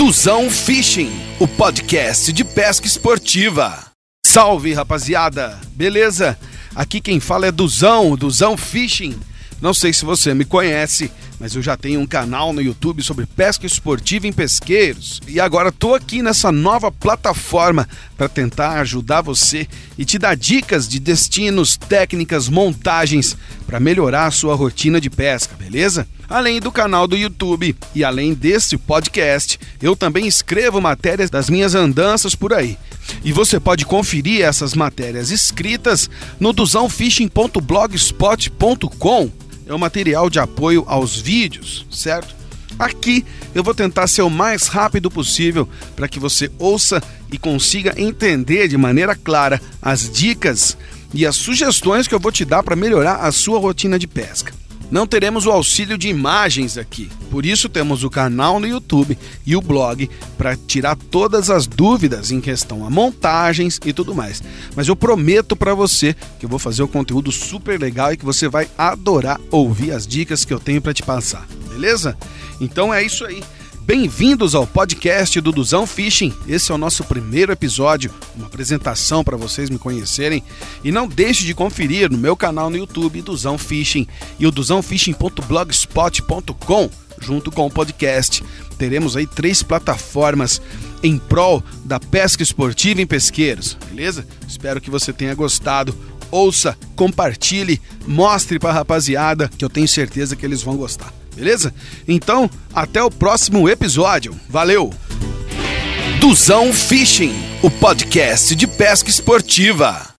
Duzão Fishing, o podcast de pesca esportiva. Salve, rapaziada! Beleza? Aqui quem fala é Duzão, Duzão Fishing. Não sei se você me conhece, mas eu já tenho um canal no YouTube sobre pesca esportiva em pesqueiros. E agora tô aqui nessa nova plataforma para tentar ajudar você e te dar dicas de destinos, técnicas, montagens para melhorar a sua rotina de pesca, beleza? Além do canal do YouTube e além desse podcast, eu também escrevo matérias das minhas andanças por aí. E você pode conferir essas matérias escritas no duzãofishing.blogspot.com é o material de apoio aos vídeos, certo? Aqui eu vou tentar ser o mais rápido possível para que você ouça e consiga entender de maneira clara as dicas e as sugestões que eu vou te dar para melhorar a sua rotina de pesca não teremos o auxílio de imagens aqui. Por isso temos o canal no YouTube e o blog para tirar todas as dúvidas em questão a montagens e tudo mais. Mas eu prometo para você que eu vou fazer um conteúdo super legal e que você vai adorar ouvir as dicas que eu tenho para te passar. Beleza? Então é isso aí. Bem-vindos ao podcast do Duzão Fishing. Esse é o nosso primeiro episódio, uma apresentação para vocês me conhecerem. E não deixe de conferir no meu canal no YouTube, Duzão Fishing, e o duzãofishing.blogspot.com, junto com o podcast. Teremos aí três plataformas em prol da pesca esportiva em pesqueiros, beleza? Espero que você tenha gostado. Ouça, compartilhe, mostre para a rapaziada que eu tenho certeza que eles vão gostar beleza? Então, até o próximo episódio. Valeu! Duzão Fishing, o podcast de pesca esportiva.